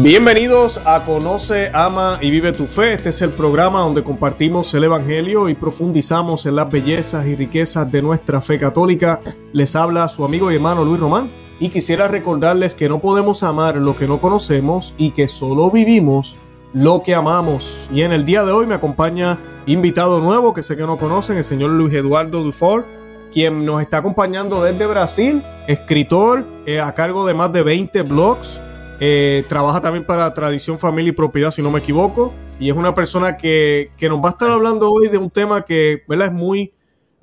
Bienvenidos a Conoce, Ama y Vive tu Fe. Este es el programa donde compartimos el Evangelio y profundizamos en las bellezas y riquezas de nuestra fe católica. Les habla su amigo y hermano Luis Román y quisiera recordarles que no podemos amar lo que no conocemos y que solo vivimos lo que amamos. Y en el día de hoy me acompaña invitado nuevo que sé que no conocen, el señor Luis Eduardo Dufour, quien nos está acompañando desde Brasil, escritor eh, a cargo de más de 20 blogs eh, trabaja también para Tradición, Familia y Propiedad, si no me equivoco. Y es una persona que, nos va a estar hablando hoy de un tema que ¿verdad? es muy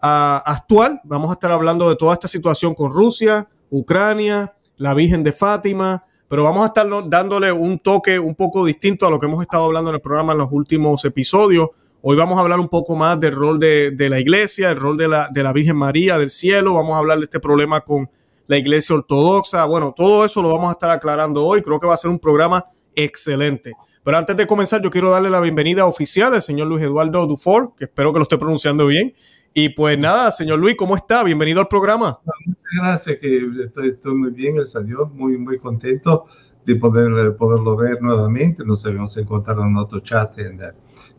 uh, actual. Vamos a estar hablando de toda esta situación con Rusia, Ucrania, la Virgen de Fátima. Pero vamos a estar dándole un toque un poco distinto a lo que hemos estado hablando en el programa en los últimos episodios. Hoy vamos a hablar un poco más del rol de, de la iglesia, el rol de la, de la Virgen María del cielo. Vamos a hablar de este problema con la iglesia ortodoxa. Bueno, todo eso lo vamos a estar aclarando hoy. Creo que va a ser un programa excelente. Pero antes de comenzar, yo quiero darle la bienvenida oficial al señor Luis Eduardo Dufour, que espero que lo esté pronunciando bien. Y pues nada, señor Luis, ¿cómo está? Bienvenido al programa. Muchas gracias, que estoy, muy bien, el Señor, muy, muy contento de poder, poderlo ver nuevamente. Nos habíamos encontrado en otro chat, en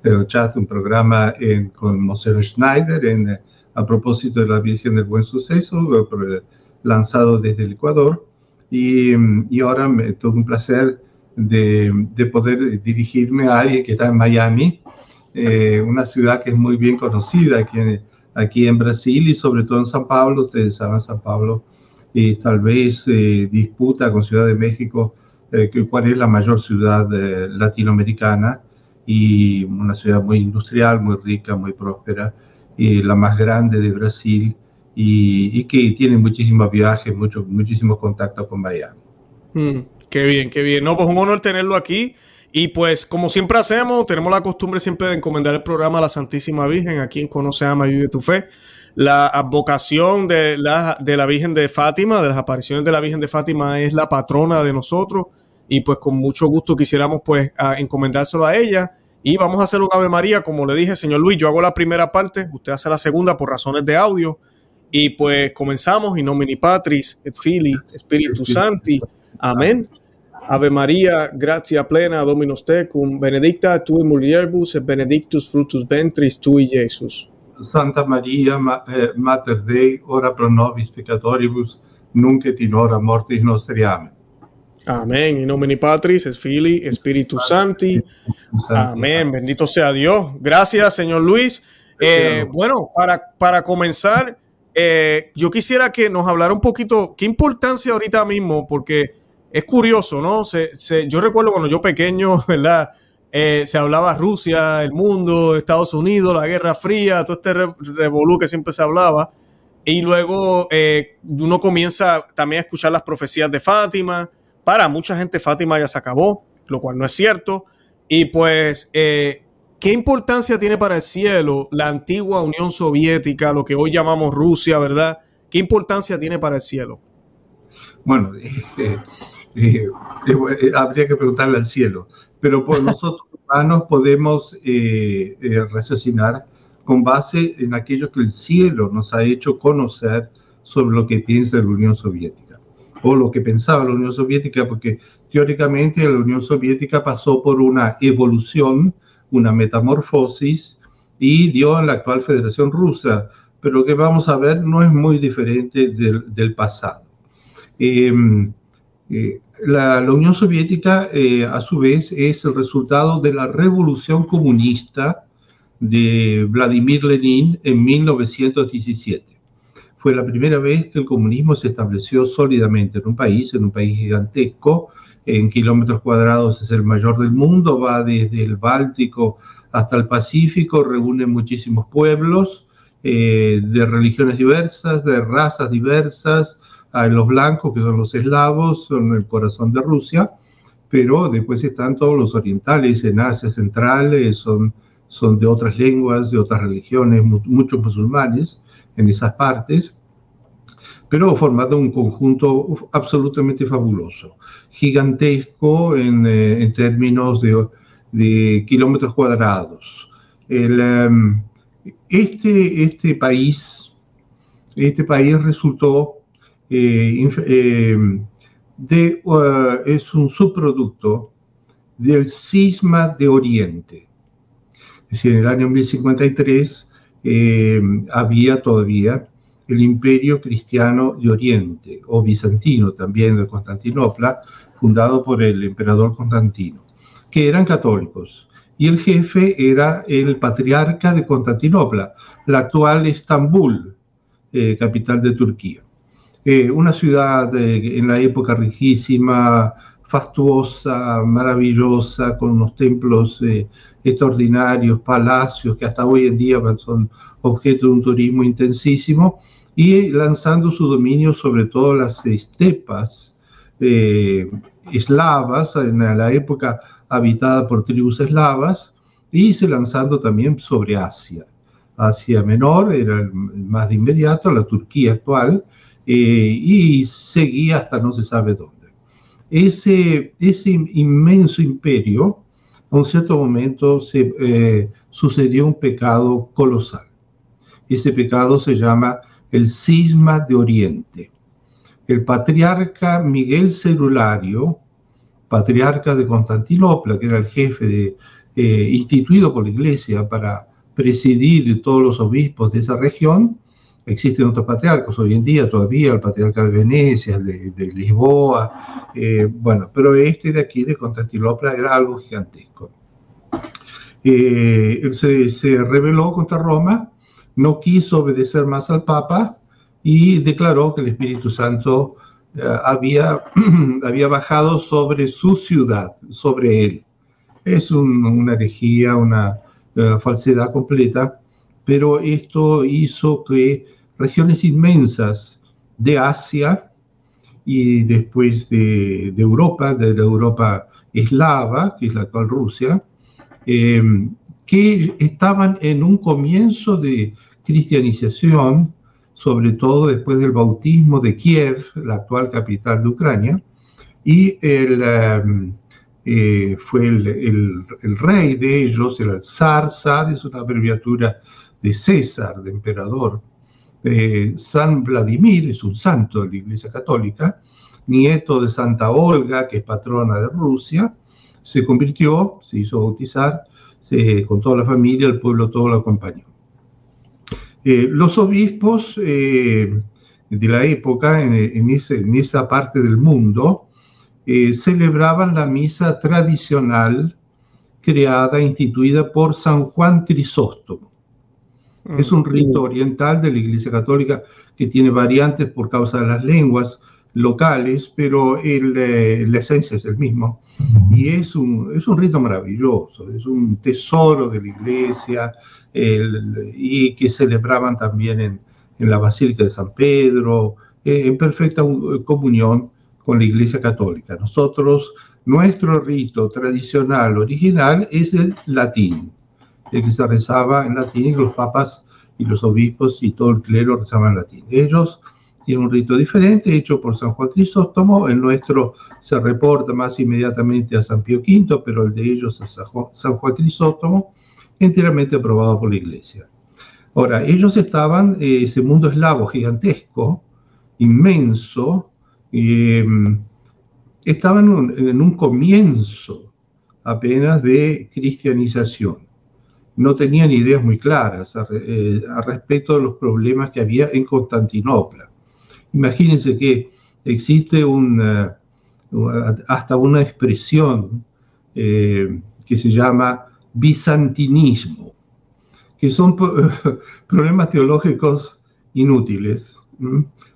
el chat, un programa en, con Monseñor Schneider en, a propósito de la Virgen del Buen Suceso, lanzado desde el Ecuador. Y, y ahora me, todo un placer de, de, poder dirigirme a alguien que está en Miami, eh, una ciudad que es muy bien conocida aquí aquí en Brasil y sobre todo en San Pablo. Ustedes saben, San Pablo y tal vez eh, disputa con Ciudad de México eh, cuál es la mayor ciudad latinoamericana y una ciudad muy industrial, muy rica, muy próspera y la más grande de Brasil y, que tiene muchísimos viajes, muchos, muchísimos contactos con Miami. Mm, qué bien, qué bien. No, pues un honor tenerlo aquí. Y pues, como siempre hacemos, tenemos la costumbre siempre de encomendar el programa a la Santísima Virgen, a quien conoce, ama y vive tu fe. La advocación de la, de la Virgen de Fátima, de las apariciones de la Virgen de Fátima, es la patrona de nosotros. Y pues con mucho gusto quisiéramos pues encomendárselo a ella. Y vamos a hacer un Ave María, como le dije, señor Luis, yo hago la primera parte, usted hace la segunda por razones de audio. Y pues comenzamos, in nomine Patris, et Fili, Spiritus Santi. Amén. Ave María, gratia plena, Dominus tecum, benedicta tu in mulieribus et benedictus fructus ventris tui, Jesus. Santa Maria, eh, Mater Dei, ora pro nobis peccatoribus, nunc et in hora mortis nostri. Amen. Amén. In nomine Patris, es Fili, Spiritus Santi. Amén. Bendito sea Dios. Gracias, señor Luis. Eh, bueno, para, para comenzar, eh, yo quisiera que nos hablara un poquito, qué importancia ahorita mismo, porque es curioso, ¿no? yo recuerdo cuando yo pequeño, ¿verdad? Eh, se hablaba Rusia, el mundo, Estados Unidos, la Guerra Fría, todo este revolú que siempre se hablaba. Y luego eh, uno comienza también a escuchar las profecías de Fátima. Para mucha gente Fátima ya se acabó, lo cual no es cierto. Y pues ¿Qué importancia tiene para el cielo la antigua Unión Soviética, lo que hoy llamamos Rusia, verdad? ¿Qué importancia tiene para el cielo? Bueno, eh, eh, eh, habría que preguntarle al cielo, pero por nosotros humanos podemos raciocinar con base en aquello que el cielo nos ha hecho conocer sobre lo que piensa la Unión Soviética o lo que pensaba la Unión Soviética, porque teóricamente la Unión Soviética pasó por una evolución una metamorfosis y dio en la actual Federación Rusa, pero lo que vamos a ver no es muy diferente del, pasado. Em, eh, la, Unión Soviética, eh, a su vez, es el resultado de la revolución comunista de Vladimir Lenin en 1917. Fue la primera vez que el comunismo se estableció sólidamente en un país, en un país gigantesco, en kilómetros cuadrados es el mayor del mundo, va desde el Báltico hasta el Pacífico, reúne muchísimos pueblos eh, de religiones diversas, de razas diversas, hay los blancos, que son los eslavos, son el corazón de Rusia, pero después están todos los orientales en Asia Central, eh, son, son de otras lenguas, de otras religiones, muchos musulmanes en esas partes pero formado un conjunto absolutamente fabuloso, gigantesco en, eh, términos de, kilómetros cuadrados. Em, este, este, país, este país resultó eh, em, de, uh, es un subproducto del cisma de Oriente. Es decir, en el año 1053 eh, había todavía el imperio cristiano de Oriente, o bizantino también de Constantinopla, fundado por el emperador Constantino, que eran católicos. Y el jefe era el patriarca de Constantinopla, la actual Estambul, eh, capital de Turquía. Eh, una ciudad en la época riquísima, fastuosa, maravillosa, con unos templos eh, extraordinarios, palacios que hasta hoy en día son objeto de un turismo intensísimo, y lanzando su dominio sobre todo las estepas eh, eslavas, en la época habitada por tribus eslavas, y se lanzando también sobre Asia. Asia Menor era el más de inmediato, la Turquía actual, eh, y seguía hasta no se sabe dónde. Ese, ese inmenso imperio, a un cierto momento se eh, sucedió un pecado colosal. Ese pecado se llama el cisma de Oriente. El patriarca Miguel Celulario, patriarca de Constantinopla, que era el jefe eh, instituido por la iglesia para presidir todos los obispos de esa región, existen otros patriarcas hoy en día todavía, el patriarca de Venecia, el de, Lisboa, eh, bueno, pero este de aquí, de Constantinopla, era algo gigantesco. Eh, se, rebeló contra Roma, no quiso obedecer más al Papa y declaró que el Espíritu Santo eh, había, había bajado sobre su ciudad, sobre él. Es una herejía, una falsedad completa, pero esto hizo que regiones inmensas de Asia y después de, Europa, de la Europa eslava, que es la actual Rusia, em, que estaban en un comienzo de cristianización, sobre todo después del bautismo de Kiev, la actual capital de Ucrania, y el, em, eh, fue el, rey de ellos, el zar, zar es una abreviatura de César, de emperador, San Vladimir, es un santo de la Iglesia Católica, nieto de Santa Olga, que es patrona de Rusia, se convirtió, se hizo bautizar, con toda la familia, el pueblo todo lo acompañó. Eh, los obispos eh, de la época, en, esa parte del mundo, eh, celebraban la misa tradicional creada, instituida por San Juan Crisóstomo. Es un rito oriental de la Iglesia Católica que tiene variantes por causa de las lenguas locales, pero eh, la esencia es el mismo. Y es un, es un rito maravilloso, es un tesoro de la Iglesia y que celebraban también en, en, la Basílica de San Pedro, eh, en perfecta comunión con la Iglesia Católica. Nosotros, nuestro rito tradicional original es el latín el que se rezaba en latín y los papas y los obispos y todo el clero rezaban en latín. Ellos tienen un rito diferente hecho por San Juan Crisóstomo, el nuestro se reporta más inmediatamente a San Pío V, pero el de ellos a San Juan Crisóstomo, enteramente aprobado por la iglesia. Ahora, ellos estaban, eh, ese mundo eslavo gigantesco, inmenso, eh, estaban en un comienzo apenas de cristianización no tenían ideas muy claras a, eh, respecto de los problemas que había en Constantinopla. Imagínense que existe hasta una expresión eh, que se llama bizantinismo, que son problemas teológicos inútiles.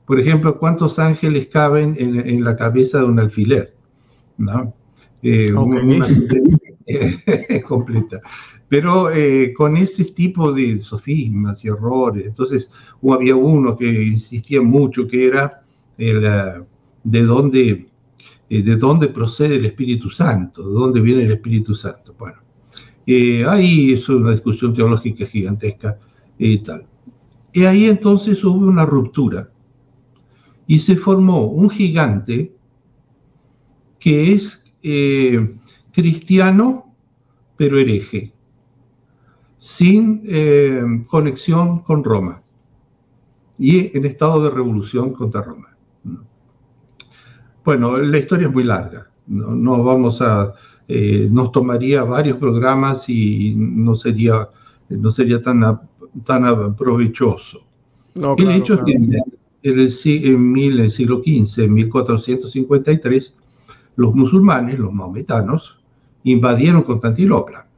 Por ejemplo, ¿cuántos ángeles caben en, la cabeza de un alfiler? ¿No? Eh, completa pero eh, con ese tipo de sofismas y errores. Entonces, había uno que insistía mucho, que era el, eh, de, dónde, eh, de dónde procede el Espíritu Santo, de dónde viene el Espíritu Santo. Bueno, ahí es una discusión teológica gigantesca y tal. Y ahí entonces hubo una ruptura y se formó un gigante que es cristiano, pero hereje sin eh, conexión con Roma y en estado de revolución contra Roma. Bueno, la historia es muy larga, no, vamos a eh, nos tomaría varios programas y no sería, no sería tan, tan provechoso. el hecho es que en el, en el siglo XV, en 1453, los musulmanes, los maometanos, invadieron Constantinopla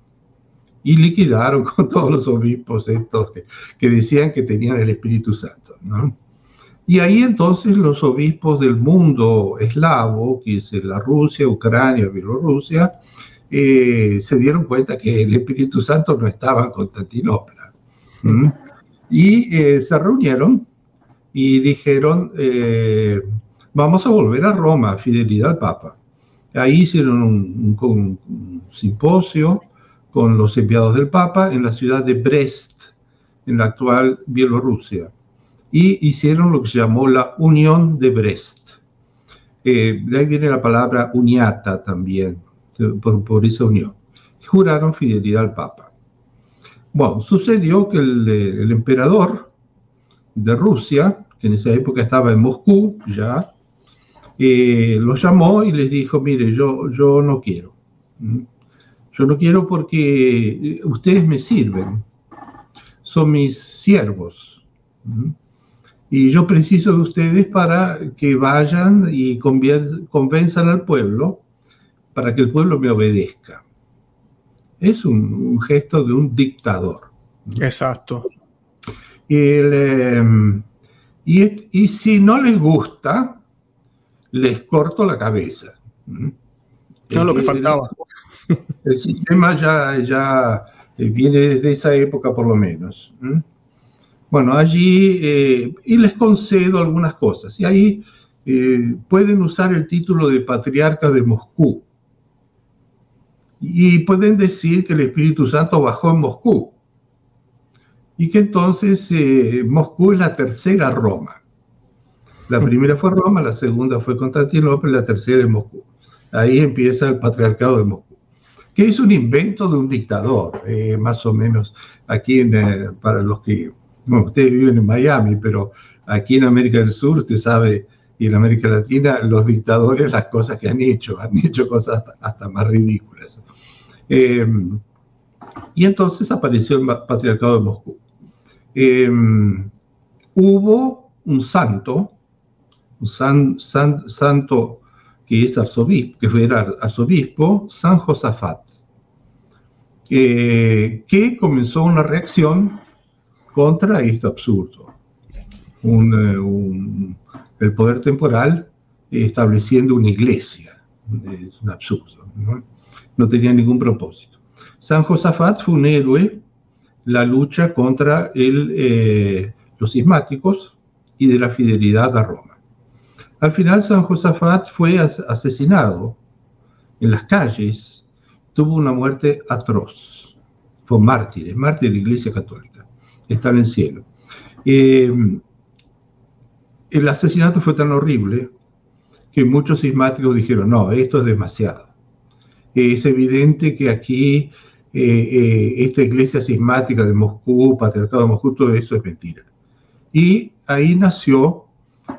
y liquidaron con todos los obispos estos que, decían que tenían el Espíritu Santo. Y ahí entonces los obispos del mundo eslavo, que es la Rusia, Ucrania, Bielorrusia, eh, se dieron cuenta que el Espíritu Santo no estaba en Constantinopla. Y eh, se reunieron y dijeron, eh, vamos a volver a Roma, fidelidad al Papa. Ahí hicieron un, simposio con los enviados del Papa en la ciudad de Brest, en la actual Bielorrusia, y hicieron lo que se llamó la Unión de Brest. Eh, de ahí viene la palabra uniata también, por, esa unión. Juraron fidelidad al Papa. Bueno, sucedió que el, emperador de Rusia, que en esa época estaba en Moscú ya, eh, los llamó y les dijo, mire, yo, yo no quiero. Yo no quiero porque ustedes me sirven, son mis siervos. Y yo preciso de ustedes para que vayan y convenzan al pueblo para que el pueblo me obedezca. Es un, gesto de un dictador. Exacto. Em, y, y, si no les gusta, les corto la cabeza. No, lo que faltaba. El, sistema ya, ya eh, viene desde esa época por lo menos. Bueno, allí, eh, y les concedo algunas cosas. Y ahí eh, pueden usar el título de patriarca de Moscú. Y pueden decir que el Espíritu Santo bajó en Moscú. Y que entonces Moscú es la tercera Roma. La primera fue Roma, la segunda fue Constantinopla la tercera es Moscú. Ahí empieza el patriarcado de Moscú, que es un invento de un dictador, eh, más o menos aquí eh, para los que, bueno, ustedes viven en Miami, pero aquí en América del Sur, usted sabe, y en América Latina, los dictadores, las cosas que han hecho, han hecho cosas hasta, más ridículas. Eh, y entonces apareció el patriarcado de Moscú. hubo un santo san, santo que es arzobispo, que era arzobispo, San Josafat, que comenzó una reacción contra esto absurdo. Eh, el poder temporal estableciendo una iglesia. Es un absurdo. ¿no? tenía ningún propósito. San Josafat fue un héroe la lucha contra el, eh, los cismáticos y de la fidelidad a Roma. Al final San Josafat fue asesinado en las calles, tuvo una muerte atroz. Fue mártir, mártir de la Iglesia Católica, está en el cielo. Em, el asesinato fue tan horrible que muchos sismáticos dijeron, no, esto es demasiado. Es evidente que aquí eh, eh, esta iglesia sismática de Moscú, patriarcado de Moscú, todo eso es mentira. Y ahí nació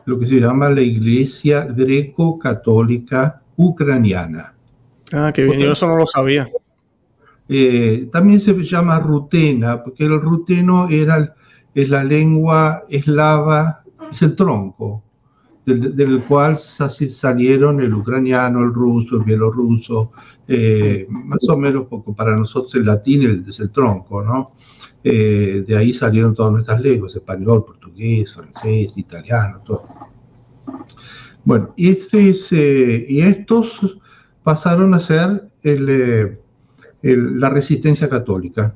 lo que se llama la Iglesia Greco-Católica Ucraniana. Ah, qué bien, yo eso no lo sabía. Eh, también se llama rutena, porque el ruteno era, es la lengua eslava, es el tronco, del, cual salieron el ucraniano, el ruso, el bielorruso, eh, más o menos poco para nosotros el latín es el tronco, ¿no? Eh, de ahí salieron todas nuestras lenguas, español, portugués, francés, italiano, todo. Bueno, y, este eh, y estos pasaron a ser eh, la resistencia católica.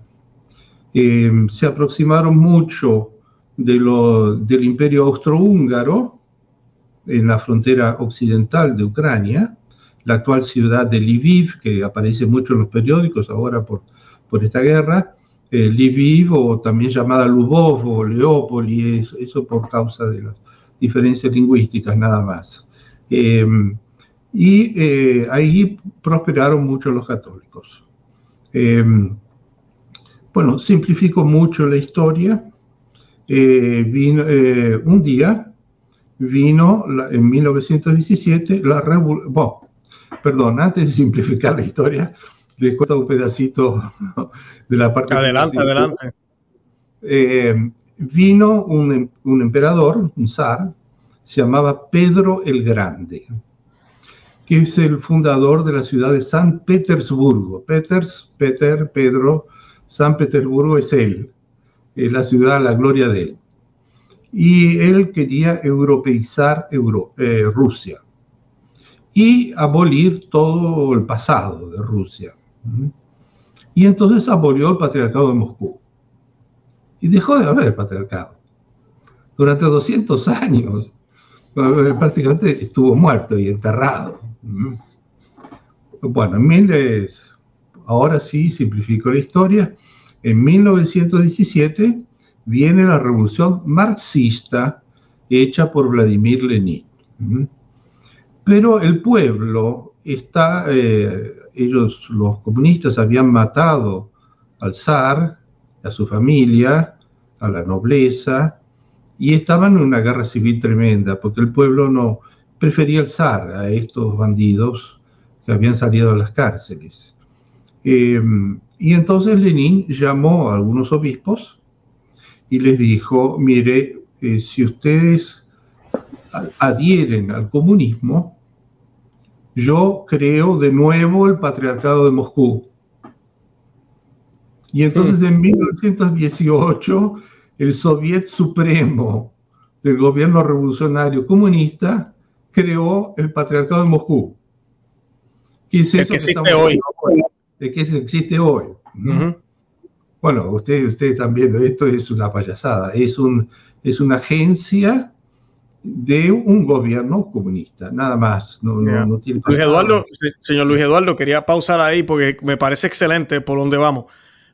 se aproximaron mucho de del imperio austrohúngaro en la frontera occidental de Ucrania, la actual ciudad de Lviv, que aparece mucho en los periódicos ahora por, por esta guerra, eh, también llamada Lubov o eso, por causa de las diferencias lingüísticas nada más. Em, y eh, ahí prosperaron mucho los católicos. Em, bueno, simplifico mucho la historia. Eh, vino, un día vino en 1917 la revolución. perdón, antes de simplificar la historia, les cuento un pedacito de la parte. Adelante, adelante. Eh, vino un, un, emperador, un zar, se llamaba Pedro el Grande, que es el fundador de la ciudad de San Petersburgo. Peters, Peter, Pedro, San Petersburgo es él, es la ciudad, la gloria de él. Y él quería europeizar Euro, eh, Rusia y abolir todo el pasado de Rusia. Y entonces abolió el patriarcado de Moscú. Y dejó de haber patriarcado. Durante 200 años eh, prácticamente estuvo muerto y enterrado. Bueno, en miles, ahora sí simplifico la historia. En 1917 viene la revolución marxista hecha por Vladimir Lenin. Pero el pueblo está, eh, ellos los comunistas habían matado al zar, a su familia, a la nobleza, y estaban en una guerra civil tremenda, porque el pueblo no prefería el zar a estos bandidos que habían salido de las cárceles. Eh, y entonces Lenin llamó a algunos obispos y les dijo, mire, eh, si ustedes adhieren al comunismo, yo creo de nuevo el patriarcado de Moscú. Y entonces en 1918 el Soviet Supremo del gobierno revolucionario comunista creó el patriarcado de Moscú. ¿Qué es eso que existe hoy? De que existe hoy. Bueno, ustedes, ustedes están viendo, esto es una payasada, es, un, es una agencia de un gobierno comunista, nada más. No, no, tiene Luis Eduardo, señor Luis Eduardo, quería pausar ahí porque me parece excelente por donde vamos.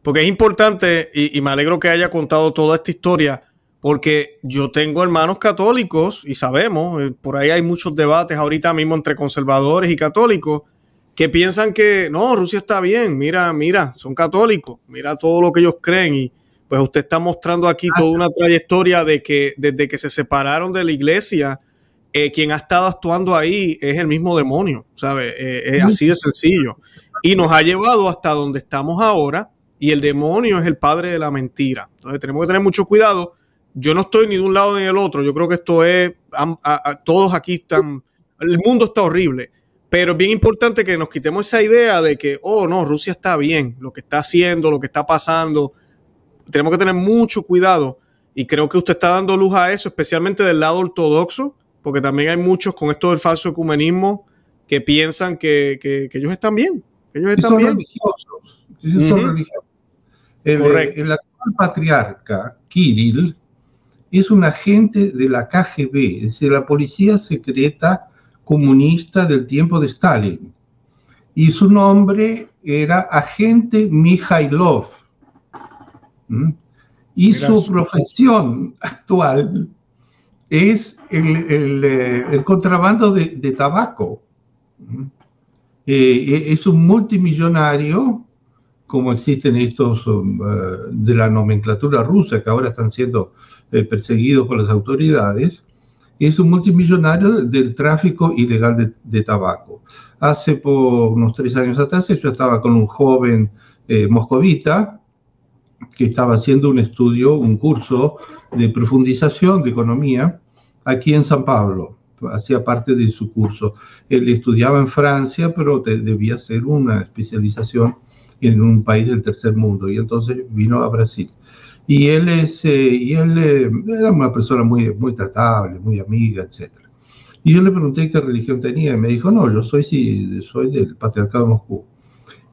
Porque es importante y, me alegro que haya contado toda esta historia, porque yo tengo hermanos católicos y sabemos, eh, por ahí hay muchos debates ahorita mismo entre conservadores y católicos que piensan que no, Rusia está bien, mira, mira, son católicos, mira todo lo que ellos creen y pues usted está mostrando aquí toda una trayectoria de que desde que se separaron de la iglesia, eh, quien ha estado actuando ahí es el mismo demonio, ¿sabe? Eh, es así de sencillo. Y nos ha llevado hasta donde estamos ahora y el demonio es el padre de la mentira. Entonces tenemos que tener mucho cuidado. Yo no estoy ni de un lado ni del otro. Yo creo que esto es, todos aquí están, el mundo está horrible. Pero es bien importante que nos quitemos esa idea de que, oh, no, Rusia está bien, lo que está haciendo, lo que está pasando. Tenemos que tener mucho cuidado y creo que usted está dando luz a eso, especialmente del lado ortodoxo, porque también hay muchos con esto del falso ecumenismo que piensan que, ellos están bien, que ellos están bien. Religiosos, son religiosos. El, actual patriarca, Kirill, es un agente de la KGB, es decir, la policía secreta comunista del tiempo de Stalin. Y su nombre era agente Mikhailov. ¿Mm? Y su profesión actual es el, eh, contrabando de, tabaco. ¿Mm? Eh, es un multimillonario, como existen estos um, eh, de la nomenclatura rusa, que ahora están siendo perseguidos por las autoridades, es un multimillonario del tráfico ilegal de, tabaco. Hace por unos tres años atrás yo estaba con un joven eh, moscovita que estaba haciendo un estudio, un curso de profundización de economía aquí en San Pablo. Hacía parte de su curso. Él estudiaba en Francia, pero debía hacer una especialización en un país del tercer mundo y entonces vino a Brasil. Y él, es, eh, y él eh, era una persona muy, muy tratable, muy amiga, etc. Y yo le pregunté qué religión tenía y me dijo, no, yo soy, sí, soy del patriarcado de Moscú.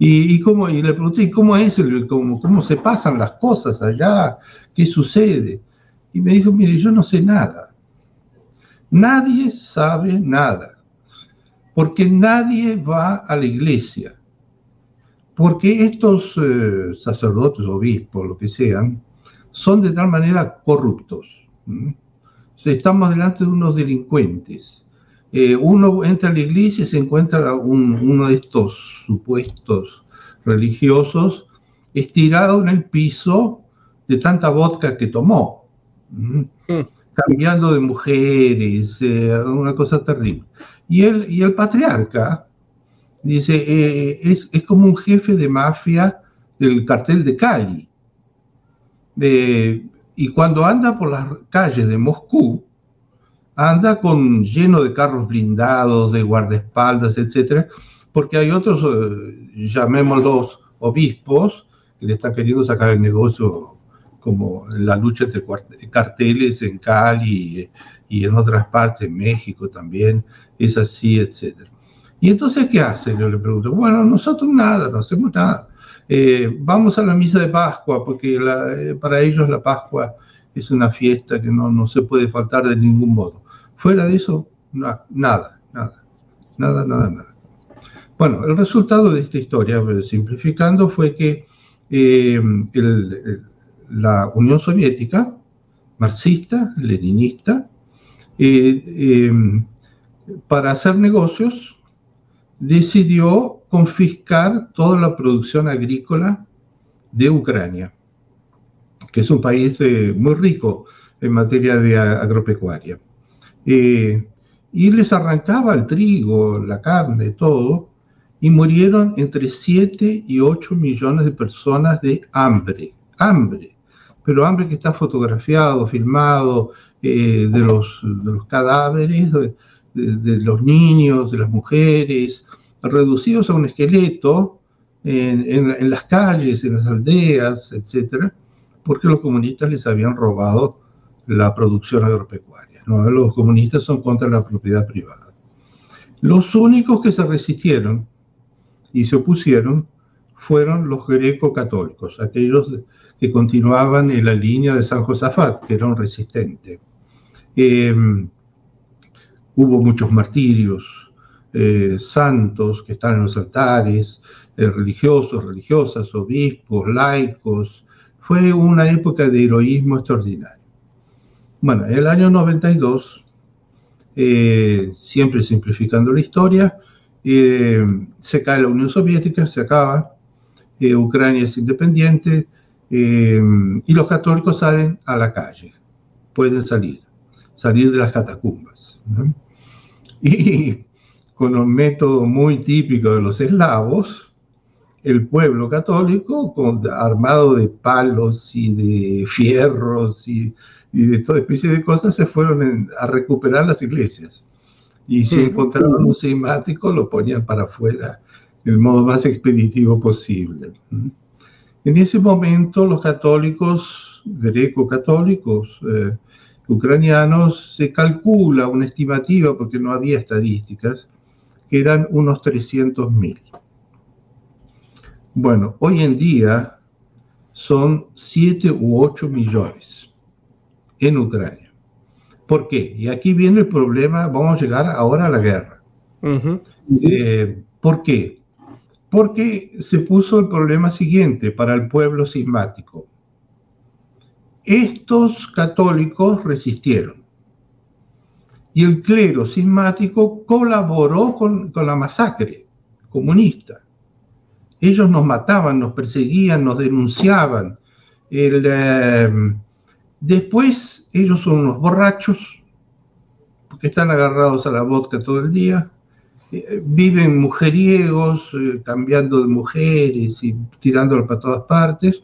Y, cómo, y le pregunté, ¿cómo es el, cómo, cómo se pasan las cosas allá? ¿Qué sucede? Y me dijo, mire, yo no sé nada. Nadie sabe nada. Porque nadie va a la iglesia. Porque estos eh, sacerdotes, obispos, lo que sean, son de tal manera corruptos. Estamos delante de unos delincuentes. Eh, uno entra a la iglesia y se encuentra uno de estos supuestos religiosos estirado en el piso de tanta vodka que tomó, hmm. cambiando de mujeres, eh, una cosa terrible. Y el, y el patriarca Dice, eh, es, es, como un jefe de mafia del cartel de Cali. De, y cuando anda por las calles de Moscú, anda con lleno de carros blindados, de guardaespaldas, etcétera, porque hay otros, eh, llamémoslos obispos, que le están queriendo sacar el negocio como la lucha entre carteles en Cali y en otras partes, en México también, es así, etcétera. Y entonces, ¿qué hace? Yo le pregunto, bueno, nosotros nada, no hacemos nada. Eh, vamos a la misa de Pascua, porque eh, para ellos la Pascua es una fiesta que no, no se puede faltar de ningún modo. Fuera de eso, nada, nada, nada, nada, nada. Bueno, el resultado de esta historia, simplificando, fue que eh, la Unión Soviética, marxista, leninista, para hacer negocios, decidió confiscar toda la producción agrícola de Ucrania, que es un país eh, muy rico en materia de agropecuaria. Eh, y les arrancaba el trigo, la carne, todo, y murieron entre 7 y 8 millones de personas de hambre, hambre, pero hambre que está fotografiado, filmado, eh, de, los, de, los, cadáveres, de, los niños, de las mujeres, reducidos a un esqueleto en, las calles, en las aldeas, etcétera, porque los comunistas les habían robado la producción agropecuaria. Los comunistas son contra la propiedad privada. Los únicos que se resistieron y se opusieron fueron los greco-católicos, aquellos que continuaban en la línea de San Josafat, que era un resistente. Eh, hubo muchos martirios, eh, santos que están en los altares, eh, religiosos, religiosas, obispos, laicos. Fue una época de heroísmo extraordinario. Bueno, en el año 92, eh, siempre simplificando la historia, se cae la Unión Soviética, se acaba, Ucrania es independiente y los católicos salen a la calle, pueden salir, salir de las catacumbas. Y con un método muy típico de los eslavos, el pueblo católico, con, armado de palos y de fierros y, de toda especie de cosas, se fueron a recuperar las iglesias. Y si encontraban un sismático, lo ponían para afuera del modo más expeditivo posible. En ese momento, los católicos, greco-católicos, eh, ucranianos, se calcula una estimativa, porque no había estadísticas, que eran unos 300.000. Bueno, hoy en día son 7 u 8 millones en Ucrania. ¿Por qué? Y aquí viene el problema, vamos a llegar ahora a la guerra. Eh, ¿Por qué? Porque se puso el problema siguiente para el pueblo sismático. Estos católicos resistieron y el clero cismático colaboró con, la masacre comunista. Ellos nos mataban, nos perseguían, nos denunciaban. Em, después ellos son unos borrachos, porque están agarrados a la vodka todo el día, eh, viven mujeriegos, eh, cambiando de mujeres y tirándolo para todas partes,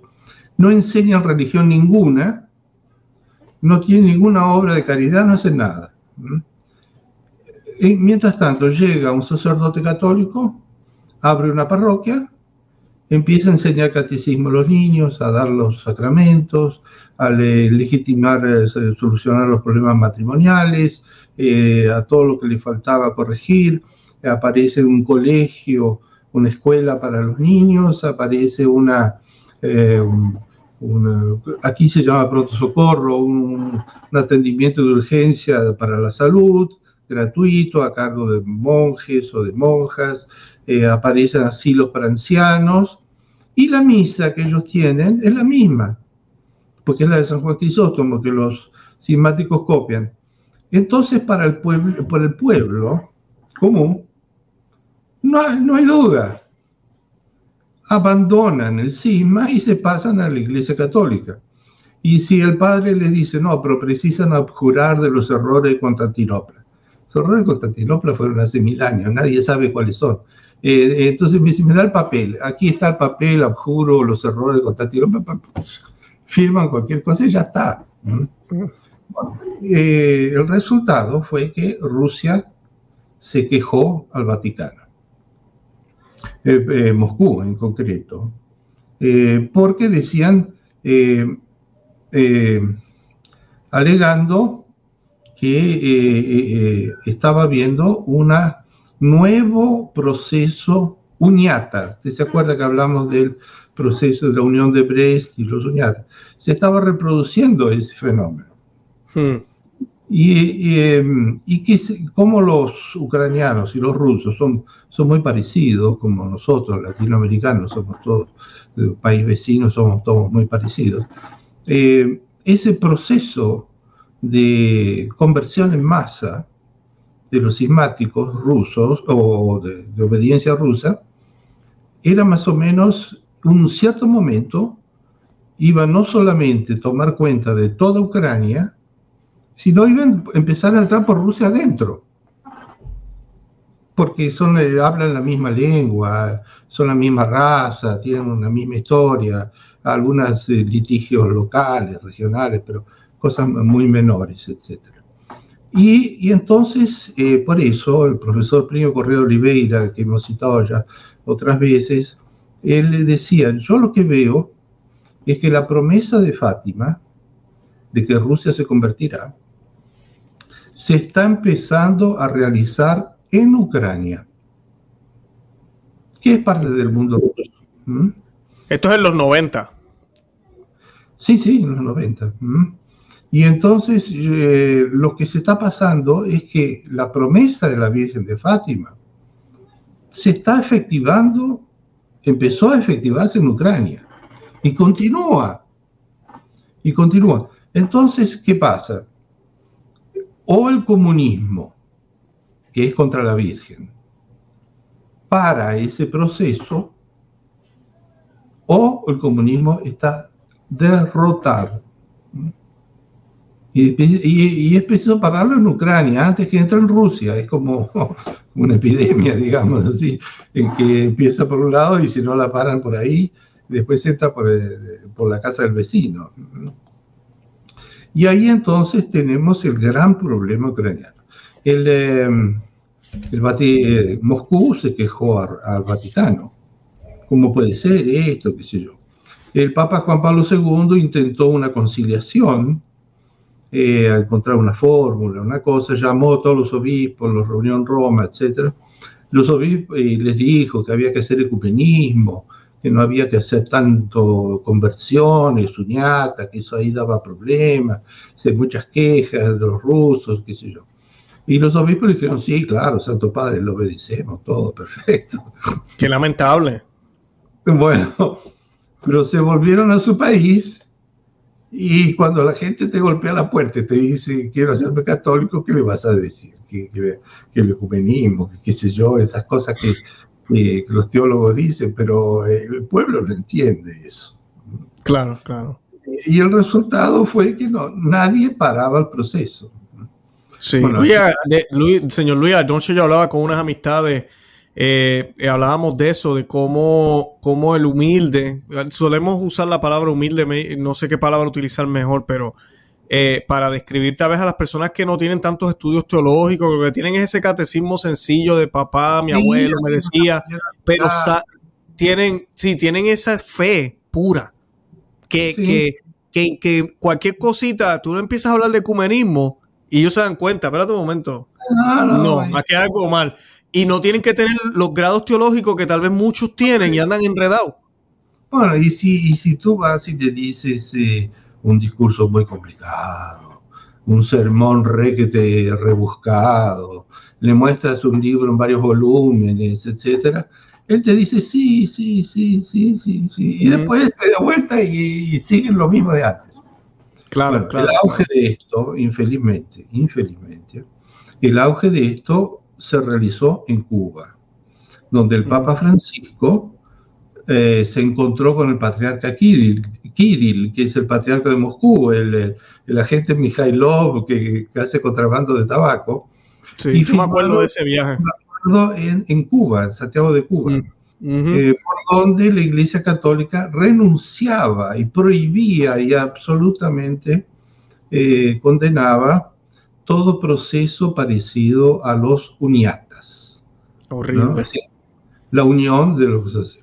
no enseñan religión ninguna, no tienen ninguna obra de caridad, no hacen nada. Y mientras tanto llega un sacerdote católico, abre una parroquia, empieza a enseñar catecismo a los niños, a dar los sacramentos, a legitimar, eh, solucionar los problemas matrimoniales, eh, a todo lo que le faltaba corregir. Aparece un colegio, una escuela para los niños, aparece una, eh, aquí se llama pronto socorro, un, atendimiento de urgencia para la salud, gratuito, a cargo de monjes o de monjas, eh, aparecen asilos para ancianos, y la misa que ellos tienen es la misma, porque es la de San Juan Crisóstomo, que los simáticos copian. Entonces, para el pueblo, para el pueblo común, no no hay duda, abandonan el cisma y se pasan a la Iglesia Católica. Y si el padre les dice, no, pero precisan abjurar de los errores de Constantinopla. Los errores de Constantinopla fueron hace mil años, nadie sabe cuáles son. Eh, entonces me dice, me da el papel, aquí está el papel, abjuro los errores de firman cualquier cosa y ya está. Eh, el resultado fue que Rusia se quejó al Vaticano, eh, Moscú en concreto, porque decían, alegando que estaba viendo una nuevo proceso uñata. ¿Usted se acuerda que hablamos del proceso de la unión de Brest y los uñatas? Se estaba reproduciendo ese fenómeno. Hmm. Y, em, y, que como los ucranianos y los rusos son, son muy parecidos, como nosotros, latinoamericanos, somos todos, del país vecino, somos todos muy parecidos, eh, ese proceso de conversión en masa de los sismáticos rusos o de, obediencia rusa era más o menos un cierto momento iba no solamente a tomar cuenta de toda Ucrania, sino iba a empezar a entrar por Rusia adentro. Porque son, eh, hablan la misma lengua, son la misma raza, tienen una misma historia, algunos eh, litigios locales, regionales, pero cosas muy menores, etcétera. Y, entonces, eh, por eso, el profesor Plinio Correa Oliveira, que hemos citado ya otras veces, él le decía, yo lo que veo es que la promesa de Fátima, de que Rusia se convertirá, se está empezando a realizar en Ucrania, que es parte del mundo ruso. ¿Mm? Esto es en los 90. Sí, sí, en los 90. Y entonces eh, lo que se está pasando es que la promesa de la Virgen de Fátima se está efectivando, empezó a efectivarse en Ucrania y continúa. Y continúa. Entonces, ¿qué pasa? O el comunismo, que es contra la Virgen, para ese proceso, o el comunismo está derrotado. Y, es preciso pararlo en Ucrania antes que entre en Rusia. Es como una epidemia, digamos así, en que empieza por un lado y si no la paran por ahí, después entra por, eh, por la casa del vecino. Y ahí entonces tenemos el gran problema ucraniano. El, em, el Moscú se quejó al Vaticano. ¿Cómo puede ser esto? ¿Qué sé yo? El Papa Juan Pablo II intentó una conciliación eh, a encontrar una fórmula, una cosa, llamó a todos los obispos, los reunió en Roma, etc. Los obispos y les dijo que había que hacer ecumenismo, que no había que hacer tanto conversiones, uñata, que eso ahí daba problemas, hay muchas quejas de los rusos, qué sé yo. Y los obispos le dijeron, sí, claro, Santo Padre, lo obedecemos, todo perfecto. Qué lamentable. Bueno, pero se volvieron a su país y cuando la gente te golpea la puerta y te dice, quiero hacerme católico, ¿qué le vas a decir? Que, que, el ecumenismo, que qué sé yo, esas cosas que, los teólogos dicen, pero el pueblo no entiende eso. Claro, claro. Y el resultado fue que no, nadie paraba el proceso. Sí, señor Luis, entonces yo hablaba con unas amistades eh, eh, hablábamos de eso, de cómo, cómo, el humilde, solemos usar la palabra humilde, no sé qué palabra utilizar mejor, pero eh, para describir tal vez a las personas que no tienen tantos estudios teológicos, que tienen ese catecismo sencillo de papá, mi abuelo me decía, pero tienen, sí, tienen esa fe pura, que, que, que, que, cualquier cosita, tú no empiezas a hablar de ecumenismo y ellos se dan cuenta, espérate un momento. No, no, no aquí hay algo mal y no tienen que tener los grados teológicos que tal vez muchos tienen y andan enredados. Bueno, y si, y si tú vas y te dices eh, un discurso muy complicado, un sermón re que te rebuscado, le muestras un libro en varios volúmenes, etcétera, él te dice sí, sí, sí, sí, sí, sí, y después te da vuelta y, siguen lo mismo de antes. Claro, claro. El auge de esto, infelizmente, infelizmente, el auge de esto se realizó en Cuba, donde el Papa Francisco eh, se encontró con el patriarca Kirill, Kirill, que es el patriarca de Moscú, el, el agente Mikhailov que, que, hace contrabando de tabaco. Sí, yo me acuerdo de ese viaje. acuerdo en, Cuba, en Santiago de Cuba, mm, eh, por donde la Iglesia Católica renunciaba y prohibía y absolutamente eh, condenaba todo proceso parecido a los uniatas. Horrible. La unión de los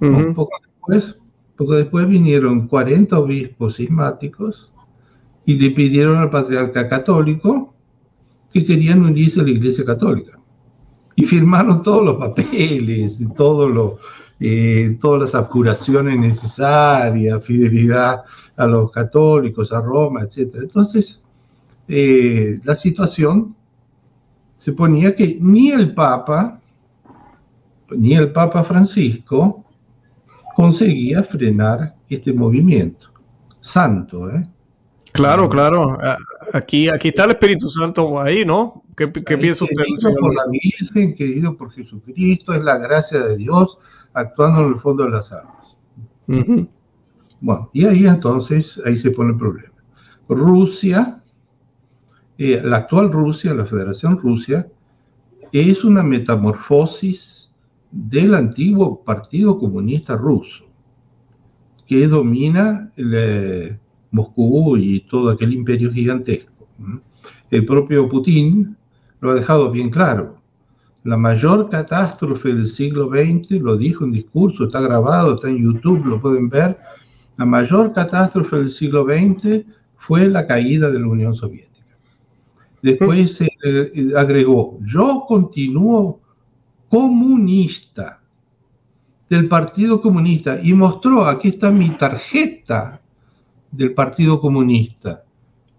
que Un poco después, poco después vinieron 40 obispos cismáticos y le pidieron al patriarca católico que querían unirse a la Iglesia Católica. Y firmaron todos los papeles, todo eh, todas las abjuraciones necesarias, fidelidad a los católicos, a Roma, etc. Entonces, eh, la situación se ponía que ni el Papa, ni el Papa Francisco, conseguía frenar este movimiento. Santo, ¿eh? Claro, claro. Aquí, aquí está el Espíritu Santo ahí, ¿no? ¿Qué, piensa usted? Querido por la Virgen, querido por Jesucristo, es la gracia de Dios actuando en el fondo de las aguas. Bueno, y ahí entonces, ahí se pone el problema. Rusia, eh, la actual Rusia, la Federación Rusia, es una metamorfosis del antiguo Partido Comunista Ruso, que domina el, eh, Moscú y todo aquel imperio gigantesco. El propio Putin lo ha dejado bien claro. La mayor catástrofe del siglo XX, lo dijo en discurso, está grabado, está en YouTube, lo pueden ver. La mayor catástrofe del siglo XX fue la caída de la Unión Soviética. Después eh, agregó, yo continúo comunista del Partido Comunista y mostró, aquí está mi tarjeta del Partido Comunista.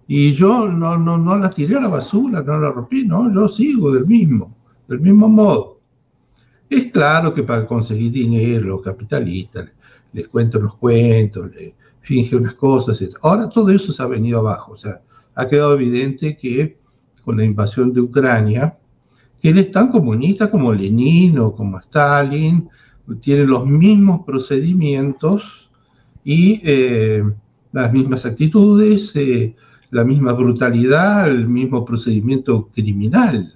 Y yo no, no, no la tiré a la basura, no la rompí, no, yo sigo del mismo, del mismo modo. Es claro que para conseguir dinero, los capitalistas les cuento los cuentos, les finge unas cosas. Ahora todo eso se ha venido abajo. O sea, ha quedado evidente que con la invasión de Ucrania, que él es tan comunista como Lenin o como Stalin, tiene los mismos procedimientos y eh, las mismas actitudes, eh, la misma brutalidad, el mismo procedimiento criminal,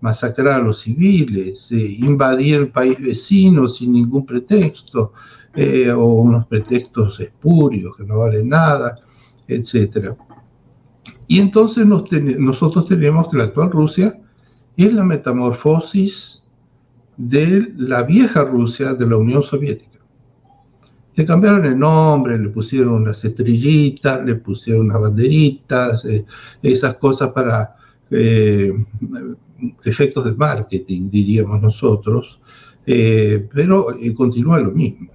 masacrar a los civiles, eh, invadir el país vecino sin ningún pretexto, o unos pretextos espurios que no valen nada, etc. Y entonces nosotros tenemos que la actual Rusia es la metamorfosis de la vieja Rusia de la Unión Soviética. Le cambiaron el nombre, le pusieron unas estrellitas, le pusieron unas banderitas, eh, esas cosas para eh, efectos de marketing, diríamos nosotros, eh, pero continúa lo mismo.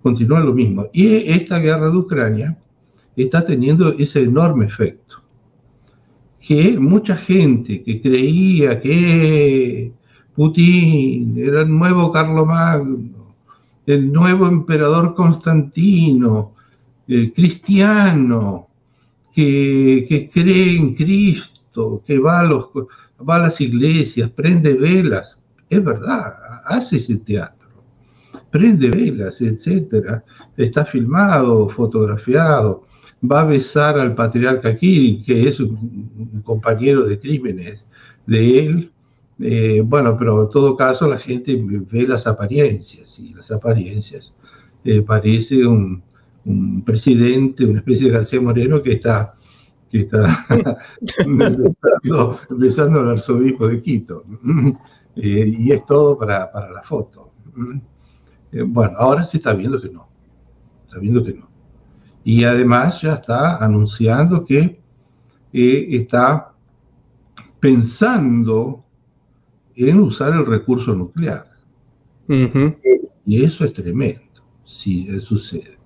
Continúa lo mismo. Y esta guerra de Ucrania está teniendo ese enorme efecto. Que mucha gente que creía que Putin era el nuevo Carlomagno, el nuevo emperador Constantino, cristiano, que, cree en Cristo, que va a, va a las iglesias, prende velas. Es verdad, hace ese teatro. Prende velas, etc. Está filmado, fotografiado. Va a besar al patriarca Kirill, que es un compañero de crímenes de él, eh, bueno, pero en todo caso la gente ve las apariencias y las apariencias eh, parece un, presidente, una especie de García Moreno que está, que está besando, al arzobispo de Quito. Eh, y es todo para, la foto. bueno, ahora se está viendo que no. Está viendo que no. Y además ya está anunciando que está pensando en usar el recurso nuclear. Y eso es tremendo, si sucede.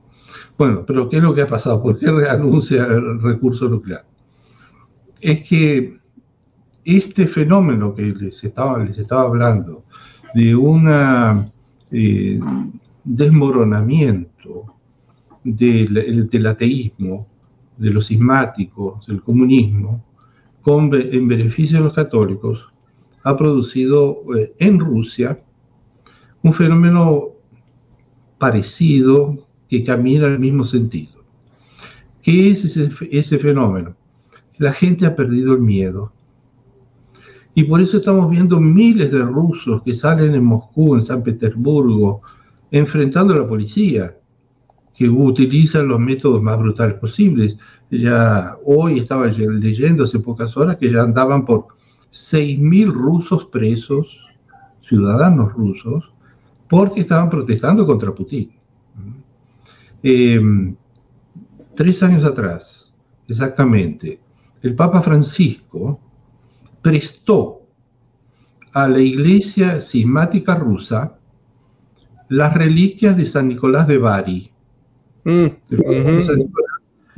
Bueno, pero ¿qué es lo que ha pasado? ¿Por qué reanuncia el recurso nuclear? Es que este fenómeno que les estaba, les estaba hablando, de un eh, desmoronamiento del, ateísmo, de los sismáticos, del comunismo, en beneficio de los católicos, ha producido eh, en Rusia un fenómeno parecido que camina en el mismo sentido. ¿Qué es ese fenómeno? La gente ha perdido el miedo. Y por eso estamos viendo miles de rusos que salen en Moscú, en San Petersburgo, enfrentando a la policía, que utilizan los métodos más brutales posibles. Ya hoy estaba leyendo hace pocas horas que ya andaban por 6.000 rusos presos, ciudadanos rusos, porque estaban protestando contra Putin. Em, tres años atrás, exactamente, el Papa Francisco prestó a la iglesia sismática rusa las reliquias de San Nicolás de Bari. Mm,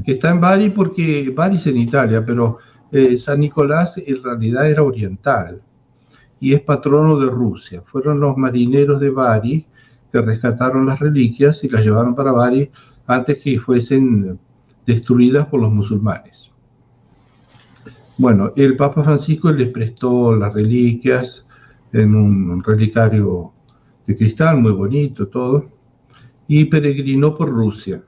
que está en Bari porque Bari es en Italia, pero eh, San Nicolás en realidad era oriental y es patrono de Rusia. Fueron los marineros de Bari que rescataron las reliquias y las llevaron para Bari antes que fuesen destruidas por los musulmanes. Bueno, el Papa Francisco les prestó las reliquias en un relicario de cristal muy bonito, todo, y peregrinó por Rusia.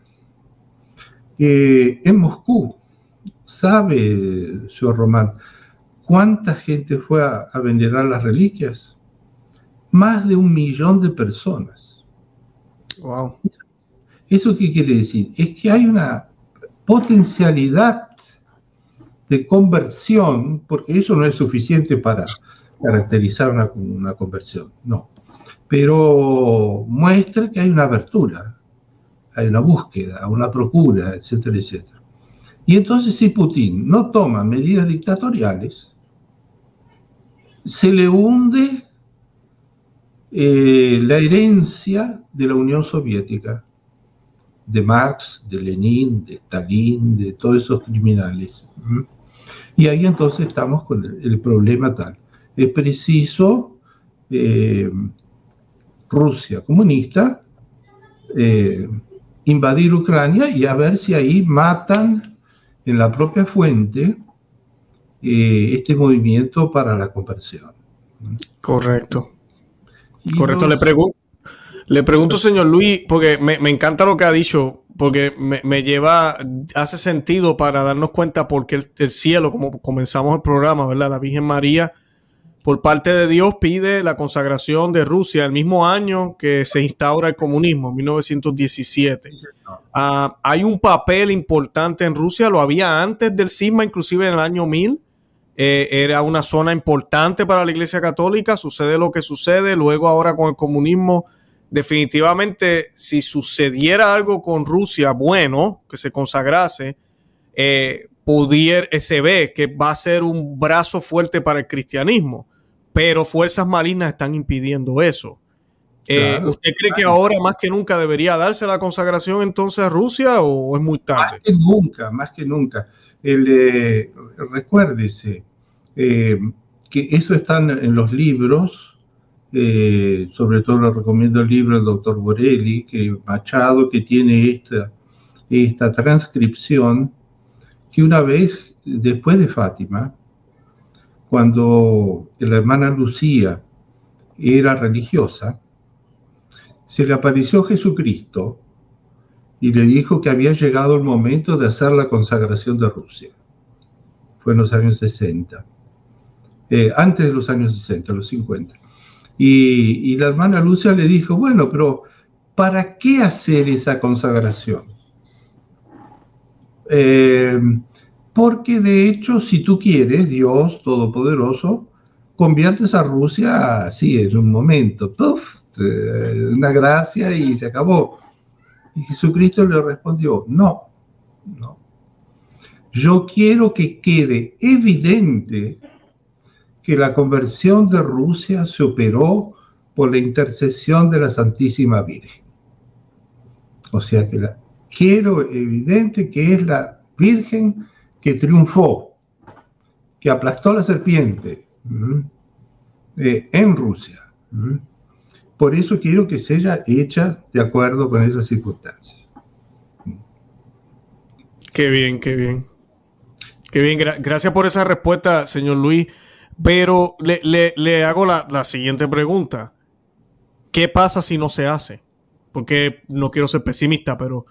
Eh, en Moscú, ¿sabe, señor Román, cuánta gente fue a, a venerar las reliquias? Más de un millón de personas. Wow. ¿Eso qué quiere decir? Es que hay una potencialidad de conversión, porque eso no es suficiente para caracterizar una, conversión, no. Pero muestra que hay una abertura, hay una búsqueda, una procura, etcétera, etcétera. Y entonces si Putin no toma medidas dictatoriales, se le hunde eh, la herencia de la Unión Soviética, de Marx, de Lenin, de Stalin, de todos esos criminales. Y ahí entonces estamos con el, problema tal. Es preciso eh, Rusia comunista eh, invadir Ucrania y a ver si ahí matan en la propia fuente eh, este movimiento para la conversión. Correcto. Correcto, le pregunto. Le pregunto, señor Luis, porque me, encanta lo que ha dicho, porque me, lleva, hace sentido para darnos cuenta porque el, el, cielo, como comenzamos el programa, ¿verdad? La Virgen María, por parte de Dios, pide la consagración de Rusia el mismo año que se instaura el comunismo, en 1917. Ah, hay un papel importante en Rusia, lo había antes del cisma, inclusive en el año 1000. Eh, era una zona importante para la Iglesia Católica, sucede lo que sucede, luego ahora con el comunismo definitivamente si sucediera algo con Rusia bueno, que se consagrase, eh, pudiera, eh, se ve que va a ser un brazo fuerte para el cristianismo, pero fuerzas malignas están impidiendo eso. Eh, ¿Usted cree que ahora más que nunca debería darse la consagración entonces a Rusia o es muy tarde? Más que nunca, más que nunca. El, recuérdese que eso está en los libros eh, sobre todo le recomiendo el libro del doctor Borelli, que Machado, que tiene esta, esta transcripción, que una vez después de Fátima, cuando la hermana Lucía era religiosa, se le apareció Jesucristo y le dijo que había llegado el momento de hacer la consagración de Rusia. Fue en los años 60, eh, antes de los años 60, los 50. Y, la hermana Lucia le dijo, bueno, pero ¿para qué hacer esa consagración? Eh, porque de hecho, si tú quieres, Dios Todopoderoso, conviertes a Rusia así en un momento, ¡puf! una gracia y se acabó. Y Jesucristo le respondió, no, no. Yo quiero que quede evidente que la conversión de Rusia se operó por la intercesión de la Santísima Virgen. O sea que la, quiero evidente que es la Virgen que triunfó, que aplastó la serpiente eh, en Rusia. Por eso quiero que sea hecha de acuerdo con esas circunstancias. Qué bien, qué bien. Qué bien, gracias por esa respuesta, señor Luis. Pero le, hago la, siguiente pregunta. ¿Qué pasa si no se hace? Porque no quiero ser pesimista, pero,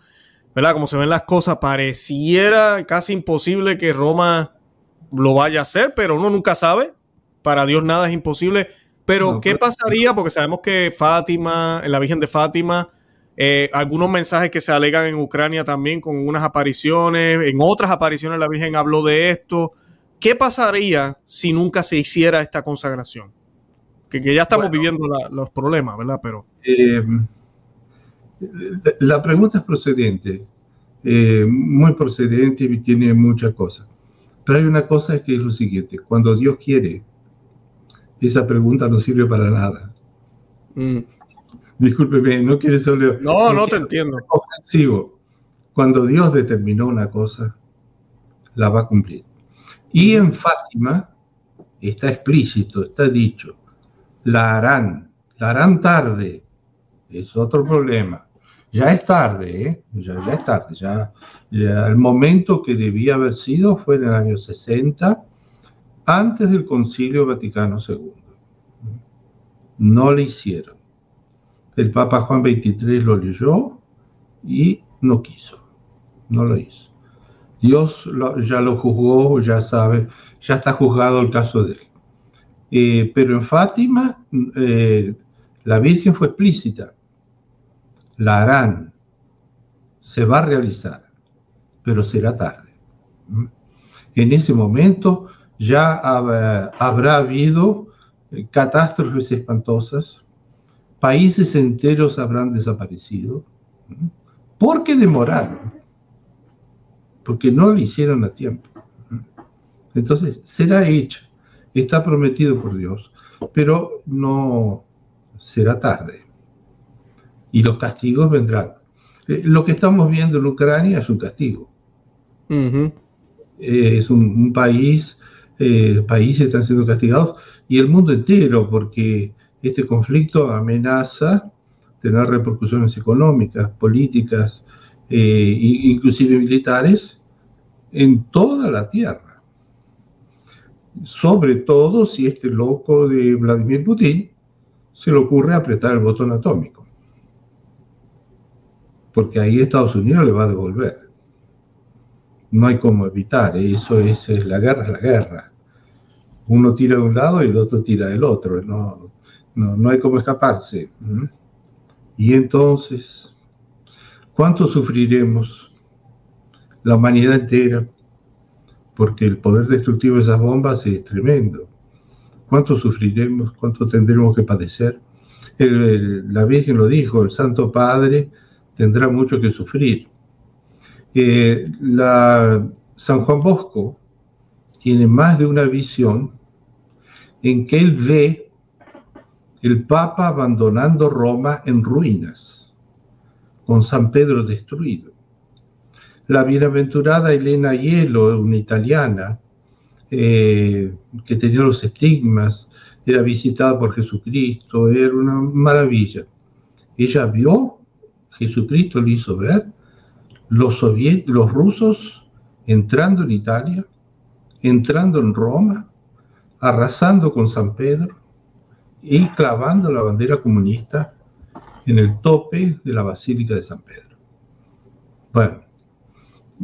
¿verdad? Como se ven las cosas, pareciera casi imposible que Roma lo vaya a hacer, pero uno nunca sabe. para Dios nada es imposible. Pero, ¿qué pasaría? Porque sabemos que Fátima, la Virgen de Fátima, eh, algunos mensajes que se alegan en Ucrania también con unas apariciones, en otras apariciones la Virgen habló de esto. ¿Qué pasaría si nunca se hiciera esta consagración? Que, ya estamos viviendo los problemas, ¿verdad? Pero. Eh, la pregunta es procedente, eh, muy procedente y tiene muchas cosas. Pero hay una cosa que es lo siguiente: cuando Dios quiere, esa pregunta no sirve para nada. Mm. Discúlpeme, no quiere ser... No, no, te entiendo. Ofensivo. Cuando Dios determinó una cosa, la va a cumplir. Y en Fátima está explícito, está dicho, la harán, la harán tarde. Es otro problema. Ya es tarde, ¿eh? ya, es tarde. Ya, ya, el momento que debía haber sido fue en el año 60, antes del Concilio Vaticano II. No lo hicieron. El Papa Juan XXIII lo leyó y no quiso, no lo hizo. Dios ya lo juzgó, ya sabe, ya está juzgado el caso de él. Eh, pero en Fátima eh, la Virgen fue explícita. La harán, se va a realizar, pero será tarde. ¿Mm? En ese momento ya habrá habido catástrofes espantosas, países enteros habrán desaparecido, porque demoraron, porque no lo hicieron a tiempo. Entonces, será hecha, está prometido por Dios, pero no será tarde. Y los castigos vendrán. Eh, lo que estamos viendo en Ucrania es un castigo. es un, país, eh, países están siendo castigados y el mundo entero, porque este conflicto amenaza tener repercusiones económicas, políticas, eh, inclusive militares, en toda la Tierra. Sobre todo si este loco de Vladimir Putin se le ocurre apretar el botón atómico. Porque ahí Estados Unidos le va a devolver. No hay cómo evitar, eso es, la guerra, es la guerra. Uno tira de un lado y el otro tira del otro. No, no, hay cómo escaparse. Y entonces, ¿cuánto sufriremos la humanidad entera? Porque el poder destructivo de esas bombas es tremendo. ¿Cuánto sufriremos? ¿Cuánto tendremos que padecer? la Virgen lo dijo, el Santo Padre tendrá mucho que sufrir. Eh, la, San Juan Bosco tiene más de una visión en que él ve el Papa abandonando Roma en ruinas, con San Pedro destruido. La bienaventurada Elena Hielo, una italiana, eh, que tenía los estigmas, era visitada por Jesucristo, era una maravilla. Ella vio, Jesucristo le hizo ver, los, los rusos entrando en Italia, entrando en Roma, arrasando con San Pedro, y clavando la bandera comunista en el tope de la Basílica de San Pedro. Bueno,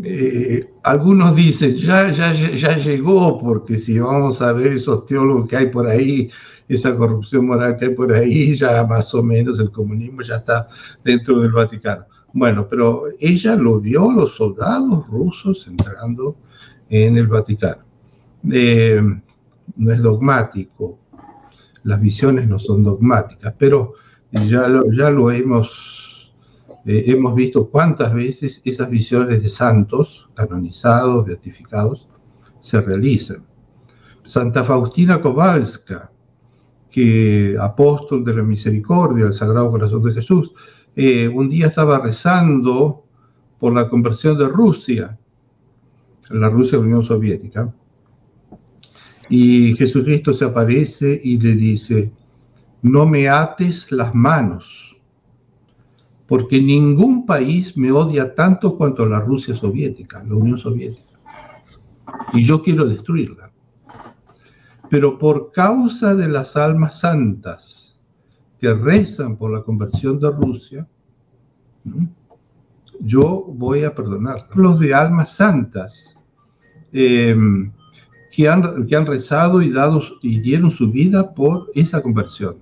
eh, algunos dicen, ya, ya, ya llegó, porque si vamos a ver esos teólogos que hay por ahí, esa corrupción moral que hay por ahí, ya más o menos el comunismo ya está dentro del Vaticano. Bueno, pero ella lo vio a los soldados rusos entrando en el Vaticano. Eh, no es dogmático, las visiones no son dogmáticas, pero ya lo, ya lo hemos, eh, hemos visto cuántas veces esas visiones de santos, canonizados, beatificados, se realizan. Santa Faustina Kowalska, que apóstol de la misericordia del Sagrado Corazón de Jesús, eh, un día estaba rezando por la conversión de Rusia, la Rusia Unión Soviética, y Jesucristo se aparece y le dice, no me ates las manos, porque ningún país me odia tanto cuanto la Rusia soviética, la Unión Soviética. Y yo quiero destruirla. Pero por causa de las almas santas que rezan por la conversión de Rusia, yo voy a perdonar. Los de almas santas. Eh, que han, rezado y, dado, dieron su vida por esa conversión.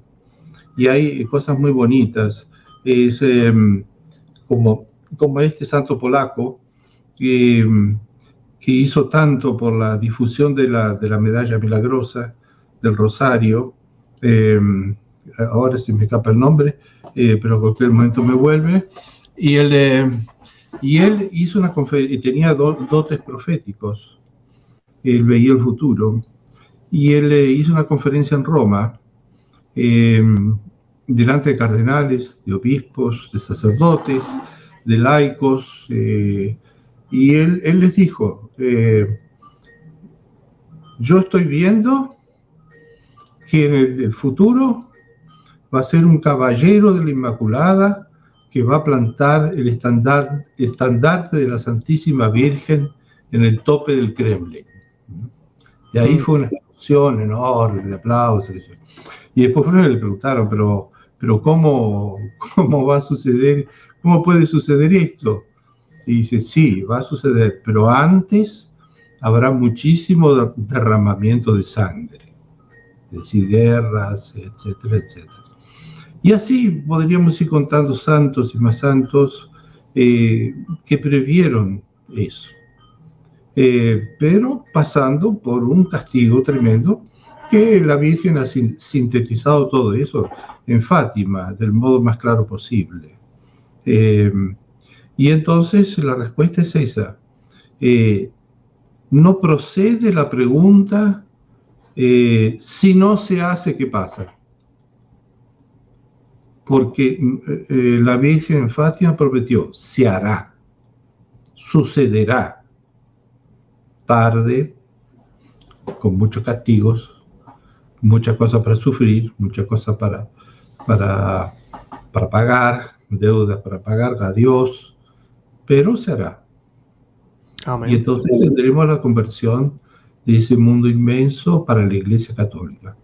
Y hay cosas muy bonitas. Em, como, como este santo polaco que, que, hizo tanto por la difusión de la, de la medalla milagrosa del Rosario. Em, ahora se me escapa el nombre, eh, pero en cualquier momento me vuelve. Y él, eh, y él hizo una conferencia, tenía dotes proféticos él veía el futuro. Y él eh, hizo una conferencia en Roma, eh, delante de cardenales, de obispos, de sacerdotes, de laicos, eh, y él, él, les dijo, yo estoy viendo que en el, futuro va a ser un caballero de la Inmaculada que va a plantar el estandarte de la Santísima Virgen en el tope del Kremlin. Y ahí mm. fue una explosión enorme de aplausos. Y después le preguntaron, pero, pero ¿cómo, ¿cómo va a suceder? ¿Cómo puede suceder esto? Y dice, sí, va a suceder, pero antes habrá muchísimo derramamiento de sangre, es decir, guerras, etcétera, etcétera. Y así podríamos ir contando santos y más santos eh, que previeron eso. Eh, pero pasando por un castigo tremendo que la Virgen ha sintetizado todo eso en Fátima del modo más claro posible. Eh, y entonces la respuesta es esa. Eh, no procede la pregunta si no se hace, ¿qué pasa? Porque la Virgen en Fátima prometió, se hará, sucederá tarde, con muchos castigos, muchas cosas para sufrir, muchas cosas para, para, para pagar, deudas para pagar a Dios, pero se hará. Y entonces tendremos la conversión de ese mundo inmenso para la Iglesia Católica.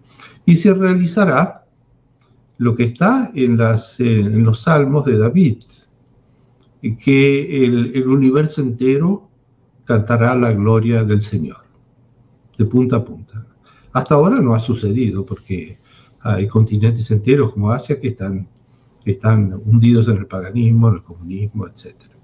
Y se realizará lo que está en, las, en los salmos de David, que el, el universo entero cantará la gloria del Señor, de punta a punta. Hasta ahora no ha sucedido porque hay continentes enteros como Asia que están, están hundidos en el paganismo, en el comunismo, etc.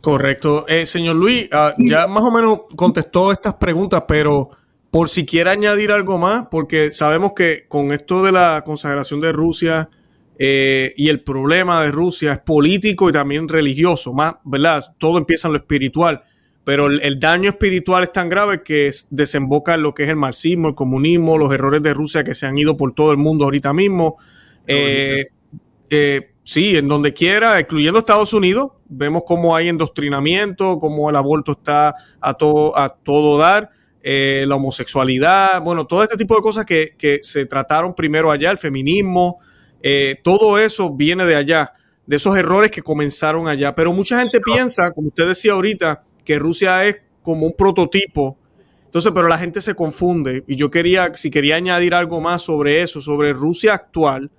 Correcto. Eh, señor Luis, ah, ya más o menos contestó estas preguntas, pero por si quiere añadir algo más, porque sabemos que con esto de la consagración de Rusia, eh, y el problema de Rusia es político y también religioso, más, ¿verdad? Todo empieza en lo espiritual, pero el, daño espiritual es tan grave que desemboca en lo que es el marxismo, el comunismo, los errores de Rusia que se han ido por todo el mundo ahorita mismo. Eh, eh, sí, en donde quiera, incluyendo Estados Unidos, vemos cómo hay endoctrinamiento, cómo el aborto está a todo, a todo dar. la homosexualidad, bueno, todo este tipo de cosas que, que se trataron primero allá, el feminismo, eh, todo eso viene de allá, de esos errores que comenzaron allá. Pero mucha gente piensa, como usted decía ahorita, que Rusia es como un prototipo. Entonces, pero la gente se confunde. Y yo quería, si quería añadir algo más sobre eso, sobre Rusia actual,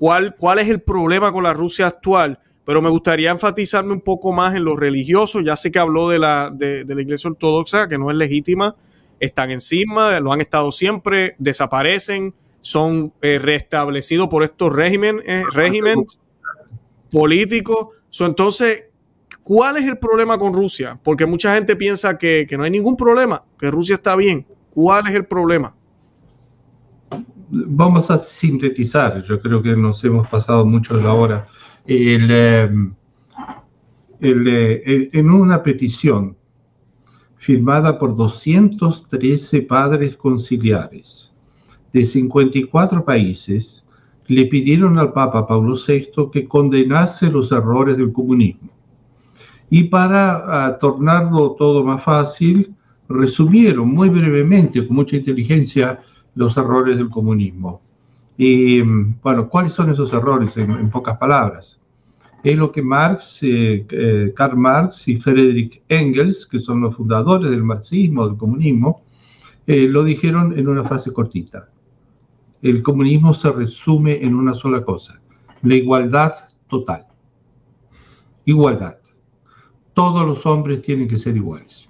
cuál, cuál es el problema con la Rusia actual. Pero me gustaría enfatizarme un poco más en lo religioso. Ya sé que habló de la, de, de la iglesia ortodoxa, que no es legítima. Están encima, lo han estado siempre, desaparecen son eh, restablecidos por estos régimen, eh, regímenes políticos. entonces, ¿cuál es el problema con Rusia? Porque mucha gente piensa que, no hay ningún problema, que Rusia está bien. ¿Cuál es el problema? Vamos a sintetizar, yo creo que nos hemos pasado mucho de la hora. Em, eh, en una petición firmada por 213 padres conciliares, de 54 países le pidieron al Papa Pablo VI que condenase los errores del comunismo. Y para ah, tornarlo todo más fácil, resumieron muy brevemente, con mucha inteligencia, los errores del comunismo. Y bueno, ¿cuáles son esos errores en, pocas palabras? Es lo que Marx, eh, eh, Karl Marx y Friedrich Engels, que son los fundadores del marxismo, del comunismo, eh, lo dijeron en una frase cortita el comunismo se resume en una sola cosa, la igualdad total. Igualdad. Todos los hombres tienen que ser iguales.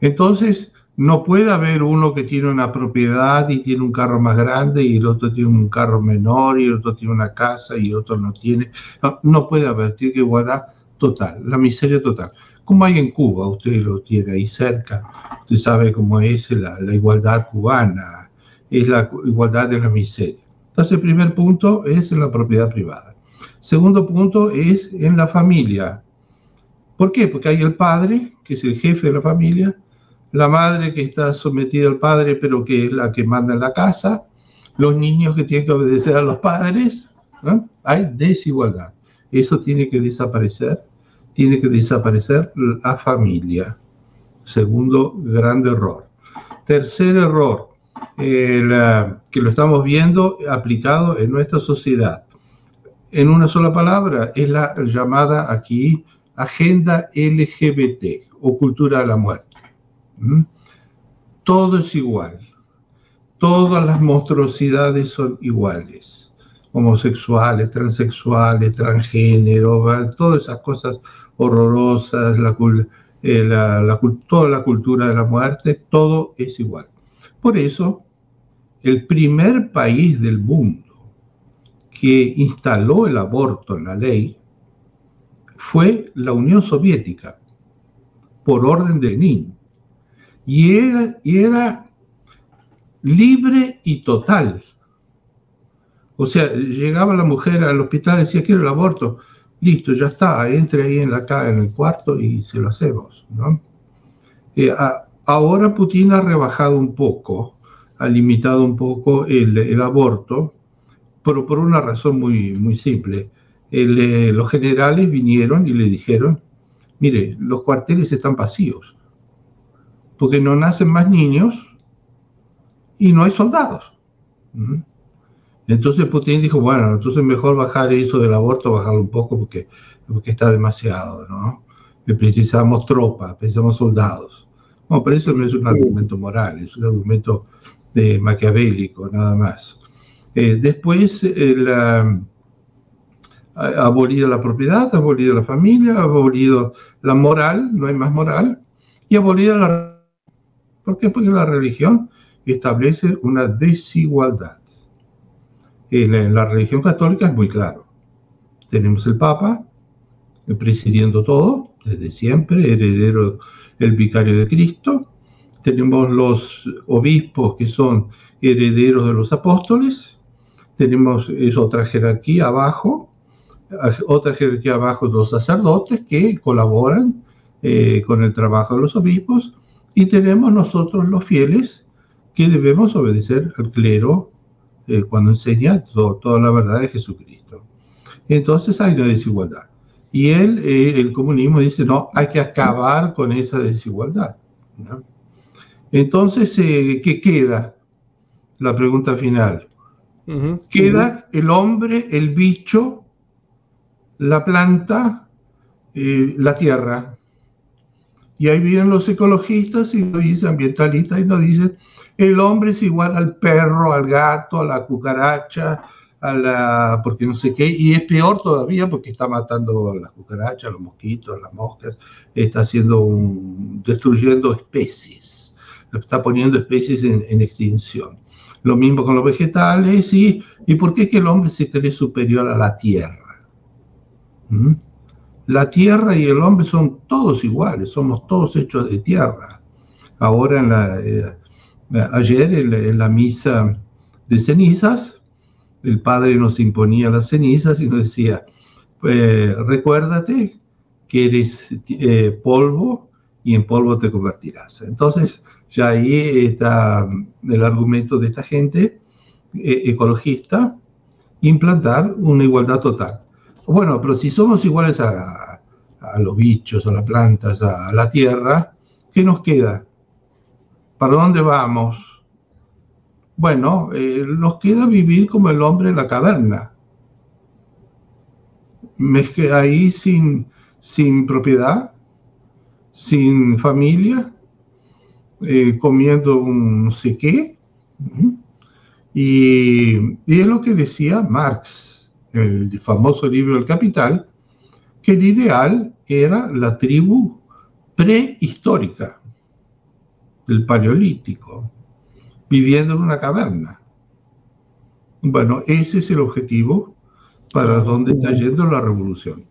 Entonces, no puede haber uno que tiene una propiedad y tiene un carro más grande y el otro tiene un carro menor y el otro tiene una casa y el otro no tiene. No, puede haber, tiene que igualdad total, la miseria total. Como hay en Cuba, usted lo tiene ahí cerca, usted sabe cómo es la, la igualdad cubana, es la igualdad de la miseria. Entonces, el primer punto es en la propiedad privada. Segundo punto es en la familia. ¿Por qué? Porque hay el padre, que es el jefe de la familia, la madre que está sometida al padre, pero que es la que manda en la casa, los niños que tienen que obedecer a los padres. Hay desigualdad. Eso tiene que desaparecer. Tiene que desaparecer la familia. Segundo gran error. Tercer error, que lo estamos viendo aplicado en nuestra sociedad. En una sola palabra, es la llamada aquí agenda LGBT o cultura de la muerte. ¿Mm? Todo es igual. Todas las monstruosidades son iguales. Homosexuales, transexuales, transgénero, todas esas cosas horrorosas, la, eh, toda la cultura de la muerte, todo es igual. Por eso, el primer país del mundo que instaló el aborto en la ley fue la Unión Soviética, por orden de Lenin y era, era libre y total. O sea, llegaba la mujer al hospital y decía, quiero el aborto. Listo, ya está, entre ahí en la en el cuarto y se lo hacemos. ¿no? Eh, ahora Putin ha rebajado un poco, ha limitado un poco el, aborto, pero por una razón muy, muy simple. Eh, los generales vinieron y le dijeron, mire, los cuarteles están vacíos porque no nacen más niños y no hay soldados. Entonces Putin dijo, bueno, entonces mejor bajar eso del aborto, bajarlo un poco porque, porque está demasiado, ¿no? precisamos tropas, precisamos soldados. No, pero eso no es un argumento moral, es un argumento de maquiavélico, nada más. Eh, después, la, ha abolido la propiedad, ha abolido la familia, ha abolido la moral, no hay más moral, y ha abolido la Porque la religión establece una desigualdad. En la religión católica es muy claro. Tenemos el Papa presidiendo todo, desde siempre, heredero, el vicario de Cristo. Tenemos los obispos que son herederos de los apóstoles. Tenemos otra jerarquía abajo, otra jerarquía abajo los sacerdotes que colaboran eh, con el trabajo de los obispos y tenemos nosotros los fieles que debemos obedecer al clero eh, cuando enseña toda la verdad de Jesucristo. Entonces hay una desigualdad. Y él, eh, el comunismo dice, no, hay que acabar con esa desigualdad. Entonces, eh, ¿qué queda? La pregunta final. Queda el hombre, el bicho, la planta, la tierra. Y ahí vienen los ecologistas y nos dicen, ambientalistas, y nos dicen, el hombre es igual al perro, al gato, a la cucaracha, a la, porque no sé qué, y es peor todavía porque está matando a las cucarachas, los mosquitos, las moscas, está haciendo un, destruyendo especies, está poniendo especies en, extinción. Lo mismo con los vegetales, y, ¿y por qué que el hombre se cree superior a la tierra? ¿Mm? La tierra y el hombre son todos iguales, somos todos hechos de tierra. Ahora, eh, ayer en la, misa de cenizas, el Padre nos imponía las cenizas y nos decía, pues, recuérdate que eres eh, polvo y en polvo te convertirás. Entonces, ya ahí está el argumento de esta gente eh, ecologista, implantar una igualdad total. Bueno, pero si somos iguales a, los bichos, a las plantas, a, la tierra, ¿qué nos queda? ¿Para dónde vamos? Bueno, eh, nos queda vivir como el hombre en la caverna. Ahí sin, sin propiedad, sin familia, eh, comiendo un sé qué. Y, y, es lo que decía Marx el famoso libro El Capital, que el ideal era la tribu prehistórica. del Paleolítico, viviendo en una caverna. Bueno, ese es el objetivo para donde está yendo la revolución.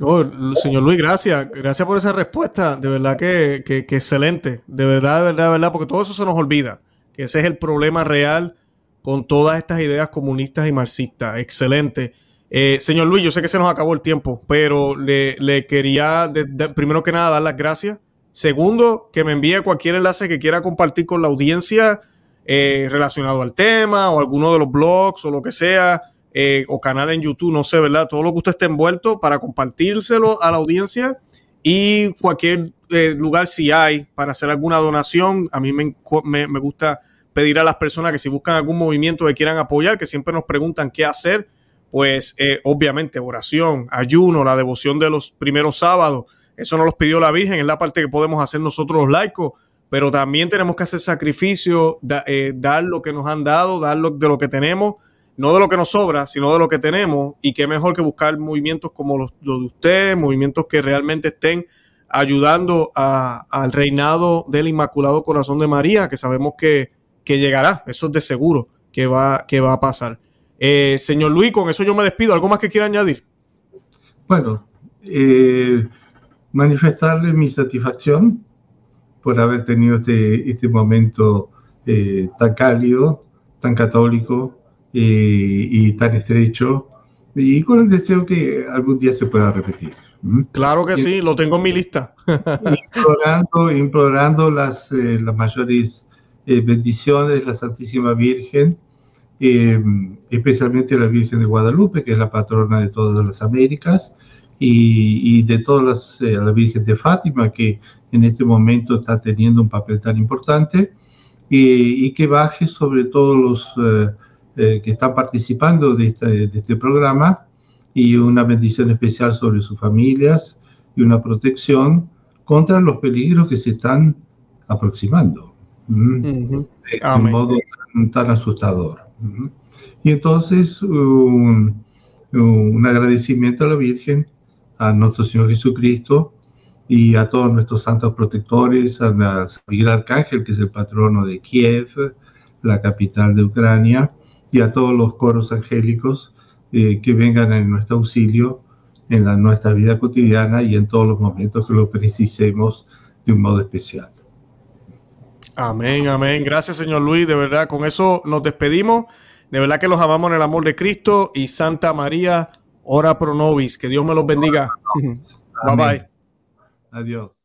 Oh, señor Luis, gracias. Gracias por esa respuesta. De verdad que, excelente. De verdad, de verdad, de verdad, porque todo eso se nos olvida. Que ese es el problema real con todas estas ideas comunistas y marxistas. Excelente. Eh, señor Luis, yo sé que se nos acabó el tiempo, pero le, quería, primero que nada, dar las gracias. Segundo, que me envíe cualquier enlace que quiera compartir con la audiencia eh, relacionado al tema o alguno de los blogs o lo que sea eh, o canal en YouTube, no sé, ¿verdad? Todo lo que usted esté envuelto para compartírselo a la audiencia y cualquier eh, lugar si hay para hacer alguna donación. A mí me, me, gusta pedir a las personas que si buscan algún movimiento que quieran apoyar, que siempre nos preguntan qué hacer, pues eh, obviamente oración, ayuno, la devoción de los primeros sábados, eso nos los pidió la Virgen, es la parte que podemos hacer nosotros los laicos, pero también tenemos que hacer sacrificio, dar lo que nos han dado, dar lo, de lo que tenemos no de lo que nos sobra, sino de lo que tenemos, y qué mejor que buscar movimientos como los, de ustedes, movimientos que realmente estén ayudando al reinado del Inmaculado Corazón de María, que sabemos que, llegará, eso es de seguro que va, que va a pasar. Eh, señor Luis, con eso yo me despido. ¿Algo más que quiera añadir? Bueno, eh, manifestarle mi satisfacción por haber tenido este, este momento eh, tan cálido, tan católico, y, tan estrecho, y con el deseo que algún día se pueda repetir. Claro que sí, lo tengo en mi lista. implorando, implorando las, eh, las mayores eh, bendiciones de la Santísima Virgen, eh, especialmente la Virgen de Guadalupe, que es la patrona de todas las Américas, y, y de todas las, la Virgen de Fátima, que en este momento está teniendo un papel tan importante, y, y que baje sobre todos los eh, que están participando de este, de este programa y una bendición especial sobre sus familias y una protección contra los peligros que se están aproximando mm, de un modo tan, asustador. Y entonces un, un, agradecimiento a la Virgen, a nuestro Señor Jesucristo y a todos nuestros santos protectores, a Miguel Arcángel, que es el patrono de Kiev, la capital de Ucrania, y a todos los coros angélicos eh, que vengan en nuestro auxilio en la, nuestra vida cotidiana y en todos los momentos que lo precisemos de un modo especial. Amén, amén. Gracias, señor Luis. De verdad, con eso nos despedimos. De verdad que los amamos en el amor de Cristo y Santa María, ora pro nobis. Que Dios me los bendiga. bye bye. Adiós.